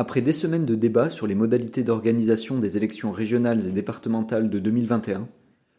Après des semaines de débats sur les modalités d'organisation des élections régionales et départementales de 2021,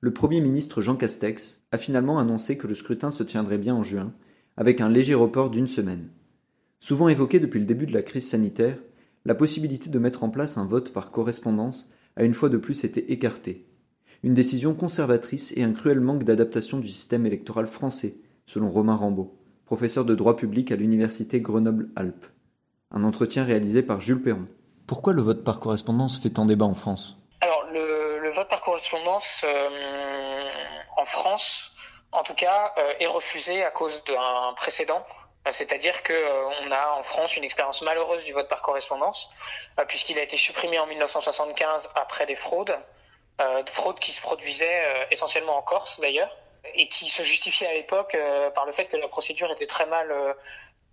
le Premier ministre Jean Castex a finalement annoncé que le scrutin se tiendrait bien en juin, avec un léger report d'une semaine. Souvent évoqué depuis le début de la crise sanitaire, la possibilité de mettre en place un vote par correspondance a une fois de plus été écartée. Une décision conservatrice et un cruel manque d'adaptation du système électoral français, selon Romain Rambaud, professeur de droit public à l'université Grenoble-Alpes. Un entretien réalisé par Jules Perron. Pourquoi le vote par correspondance fait tant débat en France? Alors, le, le, vote par correspondance euh, en France, en tout cas, euh, est refusé à cause d'un précédent. C'est-à-dire qu'on euh, a en France une expérience malheureuse du vote par correspondance, euh, puisqu'il a été supprimé en 1975 après des fraudes, euh, fraudes qui se produisaient essentiellement en Corse d'ailleurs, et qui se justifiaient à l'époque par le fait que la procédure était très mal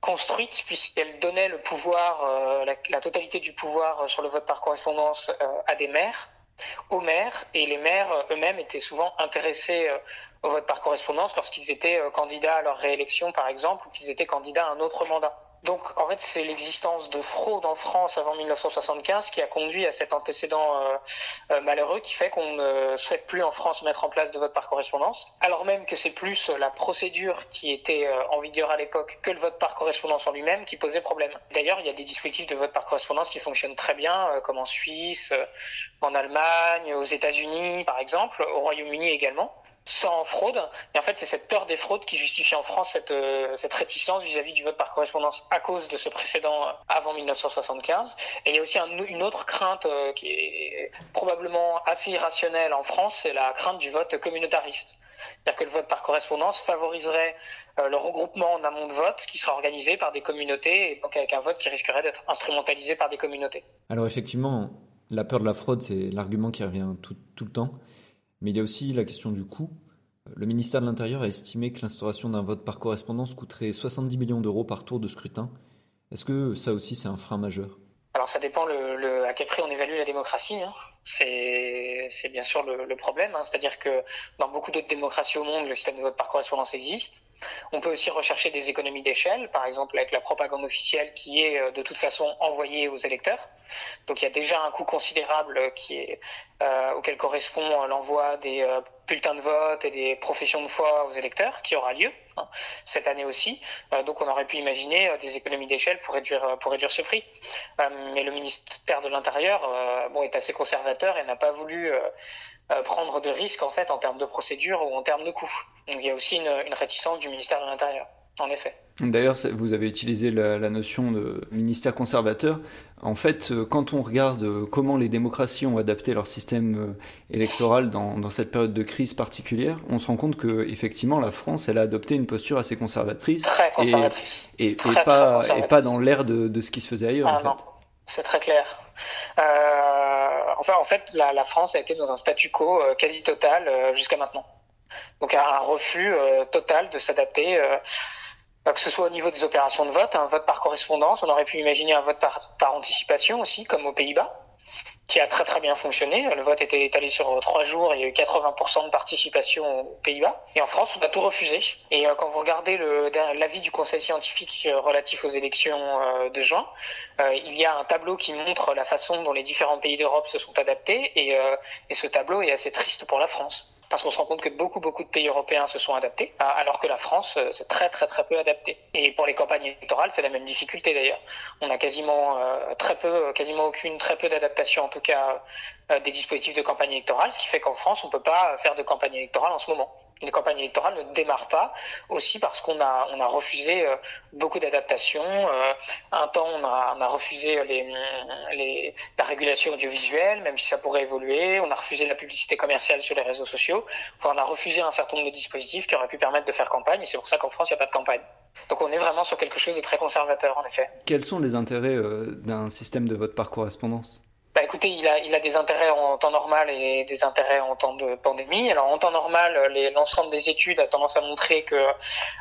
construite puisqu'elle donnait le pouvoir, euh, la, totalité du pouvoir sur le vote par correspondance euh, à des maires, aux maires, et les maires euh, eux-mêmes étaient souvent intéressés au vote par correspondance lorsqu'ils étaient candidats à leur réélection, par exemple, ou qu'ils étaient candidats à un autre mandat. Donc, en fait, c'est l'existence de fraude en France avant 1975 qui a conduit à cet antécédent euh, euh, malheureux qui fait qu'on ne souhaite plus en France mettre en place de vote par correspondance, alors même que c'est plus la procédure qui était euh, en vigueur à l'époque que le vote par correspondance en lui-même qui posait problème. D'ailleurs, il y a des dispositifs de vote par correspondance qui fonctionnent très bien, comme en Suisse, en Allemagne, aux États-Unis, par exemple, au Royaume-Uni également sans fraude. Et en fait, c'est cette peur des fraudes qui justifie en France cette, euh, cette réticence vis-à-vis du vote par correspondance à cause de ce précédent avant 1975. Et il y a aussi un, une autre crainte euh, qui est probablement assez irrationnelle en France, c'est la crainte du vote communautariste. C'est-à-dire que le vote par correspondance favoriserait euh, le regroupement en amont de vote qui sera organisé par des communautés, et donc avec un vote qui risquerait d'être instrumentalisé par des communautés. Alors effectivement, la peur de la fraude, c'est l'argument qui revient tout, tout le temps. Mais il y a aussi la question du coût. Le ministère de l'Intérieur a estimé que l'instauration d'un vote par correspondance coûterait 70 millions d'euros par tour de scrutin. Est-ce que ça aussi c'est un frein majeur? Alors ça dépend à quel prix on évalue la démocratie. Hein. C'est bien sûr le, problème. Hein. C'est-à-dire que dans beaucoup d'autres démocraties au monde, le système de vote par correspondance existe. On peut aussi rechercher des économies d'échelle, par exemple avec la propagande officielle qui est euh, de toute façon envoyée aux électeurs. Donc il y a déjà un coût considérable est, euh, auquel correspond l'envoi des euh, bulletins de vote et des professions de foi aux électeurs, qui aura lieu hein, cette année aussi. Euh, donc on aurait pu imaginer euh, des économies d'échelle pour réduire, ce prix. mais le ministère de l'Intérieur est assez conservateur et n'a pas voulu prendre de risques en fait en termes de procédure ou en termes de coûts. Donc il y a aussi une, une réticence du ministère de l'Intérieur, en effet. D'ailleurs, vous avez utilisé la, la, notion de ministère conservateur. En fait, euh, quand on regarde euh, comment les démocraties ont adapté leur système euh, électoral dans, dans cette période de crise particulière, on se rend compte que effectivement la France, elle a adopté une posture assez conservatrice, très conservatrice. et, et, très, et pas, très et pas dans l'air de, de, ce qui se faisait ailleurs. Ah, en fait. Non. C'est très clair. Euh, enfin, en fait, la, France a été dans un statu quo quasi total jusqu'à maintenant. Donc, un refus total de s'adapter que ce soit au niveau des opérations de vote, un vote par correspondance, on aurait pu imaginer un vote par, par anticipation aussi, comme aux Pays-Bas, qui a très très bien fonctionné. Le vote était étalé sur trois jours, il y a eu 80% de participation aux Pays-Bas. Et en France, on a tout refusé. Et euh, quand vous regardez l'avis du Conseil scientifique relatif aux élections euh, de juin, euh, il y a un tableau qui montre la façon dont les différents pays d'Europe se sont adaptés. Et ce tableau est assez triste pour la France parce qu'on se rend compte que beaucoup, beaucoup de pays européens se sont adaptés, alors que la France s'est très, très, très peu adaptée. Et pour les campagnes électorales, c'est la même difficulté d'ailleurs. On a quasiment euh, très peu, quasiment aucune, très peu d'adaptation, en tout cas, euh, des dispositifs de campagne électorale, ce qui fait qu'en France, on ne peut pas faire de campagne électorale en ce moment. Les campagnes électorales ne démarrent pas, aussi parce qu'on a, refusé euh, beaucoup d'adaptations. Euh, un temps, on a, refusé les, la régulation audiovisuelle, même si ça pourrait évoluer. On a refusé la publicité commerciale sur les réseaux sociaux. Sociaux. Enfin, on a refusé un certain nombre de dispositifs qui auraient pu permettre de faire campagne, et c'est pour ça qu'en France, il n'y a pas de campagne. Donc on est vraiment sur quelque chose de très conservateur, en effet. Quels sont les intérêts d'un système de vote par correspondance? Bah écoutez, il a, il a des intérêts en temps normal et des intérêts en temps de pandémie. Alors en temps normal, l'ensemble des études a tendance à montrer que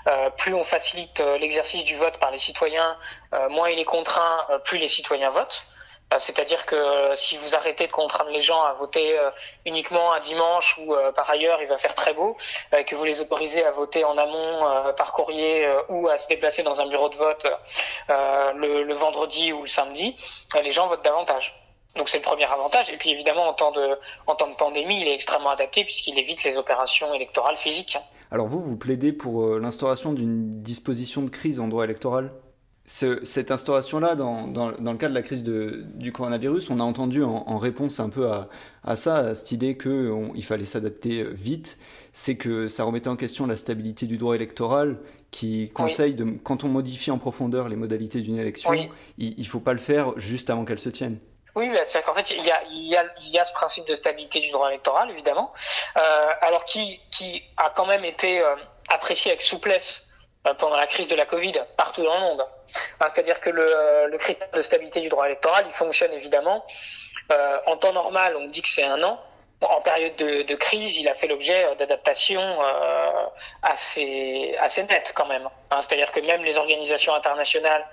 euh, plus on facilite euh, l'exercice du vote par les citoyens, euh, moins il est contraint, euh, plus les citoyens votent. C'est-à-dire que si vous arrêtez de contraindre les gens à voter uniquement un dimanche ou par ailleurs il va faire très beau, que vous les autorisez à voter en amont par courrier ou à se déplacer dans un bureau de vote le, vendredi ou le samedi, les gens votent davantage. Donc c'est le premier avantage. Et puis évidemment, en temps de, en temps de pandémie, il est extrêmement adapté puisqu'il évite les opérations électorales physiques. Alors vous, vous plaidez pour euh, l'instauration d'une disposition de crise en droit électoral? Ce, Cette instauration-là, dans, dans, dans, le cadre de la crise de, du coronavirus, on a entendu en, en réponse un peu à, à, ça, à cette idée qu'il fallait s'adapter vite, c'est que ça remettait en question la stabilité du droit électoral qui conseille, de, quand on modifie en profondeur les modalités d'une élection, il ne faut pas le faire juste avant qu'elle se tienne. Oui, bah, c'est qu'en fait, il y, a, il, y a, il y a ce principe de stabilité du droit électoral, évidemment, euh, alors qui, qui a quand même été euh, apprécié avec souplesse euh, pendant la crise de la Covid partout dans le monde. C'est-à-dire que le, le, critère de stabilité du droit électoral, il fonctionne évidemment. Euh, en temps normal, on dit que c'est un an. En période de, crise, il a fait l'objet d'adaptations euh, assez, assez nettes quand même. Hein, C'est-à-dire que même les organisations internationales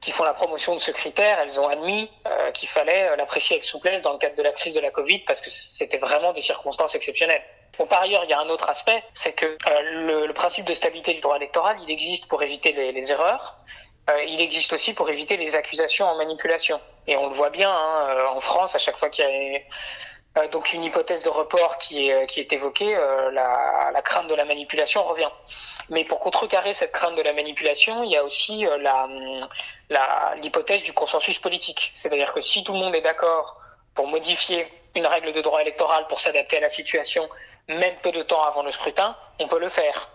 qui font la promotion de ce critère, elles ont admis euh, qu'il fallait euh, l'apprécier avec souplesse dans le cadre de la crise de la Covid parce que c'était vraiment des circonstances exceptionnelles. Par ailleurs, il y a un autre aspect, c'est que euh, le, principe de stabilité du droit électoral, il existe pour éviter les, erreurs. Euh, il existe aussi pour éviter les accusations en manipulation. Et on le voit bien hein, en France, à chaque fois qu'il y a euh, donc une hypothèse de report qui est, évoquée, euh, la, crainte de la manipulation revient. Mais pour contrecarrer cette crainte de la manipulation, il y a aussi euh, l'hypothèse du consensus politique. C'est-à-dire que si tout le monde est d'accord pour modifier une règle de droit électoral pour s'adapter à la situation, même peu de temps avant le scrutin, on peut le faire.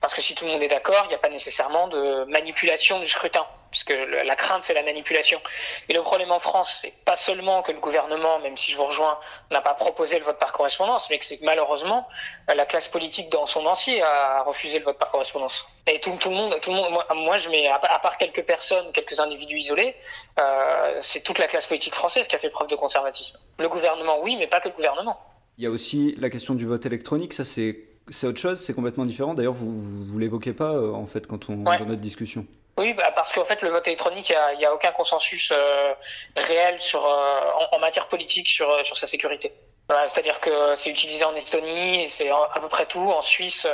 Parce que si tout le monde est d'accord, il n'y a pas nécessairement de manipulation du scrutin puisque la crainte c'est la manipulation. Et le problème en France, c'est pas seulement que le gouvernement, même si je vous rejoins, n'a pas proposé le vote par correspondance, mais que c'est que malheureusement la classe politique dans son entier a refusé le vote par correspondance. Et tout, tout le monde, tout le monde, moi, moi je mets à, part quelques personnes, quelques individus isolés, euh, c'est toute la classe politique française qui a fait preuve de conservatisme. Le gouvernement, oui, mais pas que le gouvernement. Il y a aussi la question du vote électronique, ça c'est autre chose, c'est complètement différent. D'ailleurs, vous vous l'évoquez pas euh, en fait quand on ouais. dans notre discussion. Oui, bah parce qu'en fait, le vote électronique, il n'y a, a, aucun consensus euh, réel sur, euh, en, en, matière politique sur, sur sa sécurité. Voilà, C'est-à-dire que c'est utilisé en Estonie, c'est à peu près tout. En Suisse,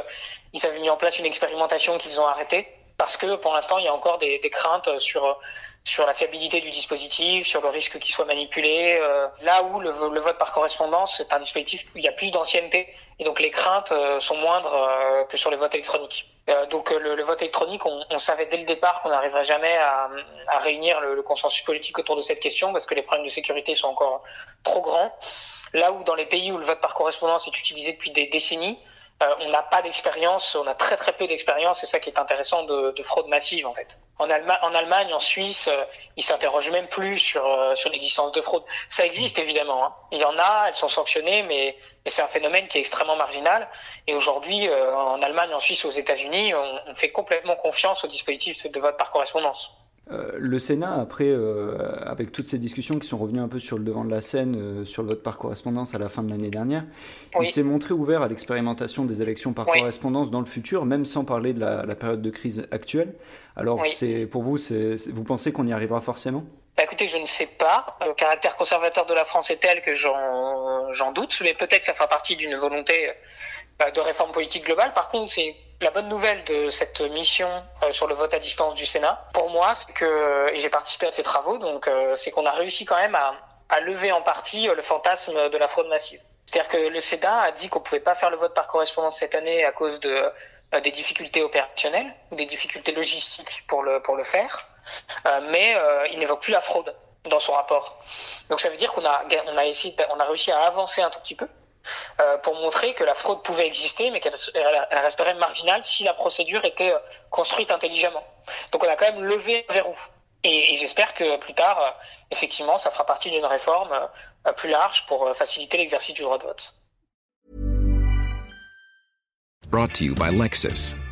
ils avaient mis en place une expérimentation qu'ils ont arrêtée parce que pour l'instant, il y a encore des, des, craintes sur sur la fiabilité du dispositif, sur le risque qu'il soit manipulé. Euh, là où le, le, vote par correspondance, c'est un dispositif où il y a plus d'ancienneté et donc les craintes euh, sont moindres euh, que sur le vote électronique. donc le, le, vote électronique, on, on savait dès le départ qu'on n'arriverait jamais à, à réunir le, le, consensus politique autour de cette question parce que les problèmes de sécurité sont encore trop grands. Là où dans les pays où le vote par correspondance est utilisé depuis des décennies, euh, on n'a pas d'expérience, on a très très peu d'expérience, c'est ça qui est intéressant de, de, fraude massive en fait. En, Allemagne, en Allemagne, en Suisse, euh, ils s'interrogent même plus sur euh, sur l'existence de fraude. Ça existe évidemment, hein. il y en a, elles sont sanctionnées, mais, mais c'est un phénomène qui est extrêmement marginal. Et aujourd'hui, euh, en Allemagne, en Suisse, aux États-Unis, on, on fait complètement confiance au dispositif de vote par correspondance. Euh, le Sénat, après, euh, avec toutes ces discussions qui sont revenues un peu sur le devant de la scène, euh, sur le vote par correspondance à la fin de l'année dernière, oui. il s'est montré ouvert à l'expérimentation des élections par oui. correspondance dans le futur, même sans parler de la, la période de crise actuelle. Alors, oui. c'est pour vous, vous pensez qu'on y arrivera forcément? Bah écoutez, je ne sais pas. Le caractère conservateur de la France est tel que j'en doute, mais peut-être que ça fera partie d'une volonté de réforme politique globale. Par contre, c'est la bonne nouvelle de cette mission euh, sur le vote à distance du Sénat, pour moi, c'est que, j'ai participé à ces travaux, donc euh, c'est qu'on a réussi quand même à, lever en partie euh, le fantasme de la fraude massive. C'est-à-dire que le Sénat a dit qu'on pouvait pas faire le vote par correspondance cette année à cause de des difficultés opérationnelles ou des difficultés logistiques pour le pour le faire, mais il n'évoque plus la fraude dans son rapport. Donc ça veut dire qu'on a on a essayé on a réussi à avancer un tout petit peu euh, pour montrer que la fraude pouvait exister, mais qu'elle resterait marginale si la procédure était euh, construite intelligemment. Donc on a quand même levé un verrou. Et, j'espère que plus tard, euh, effectivement, ça fera partie d'une réforme plus large pour faciliter l'exercice du droit de vote. Brought to you by Lexus.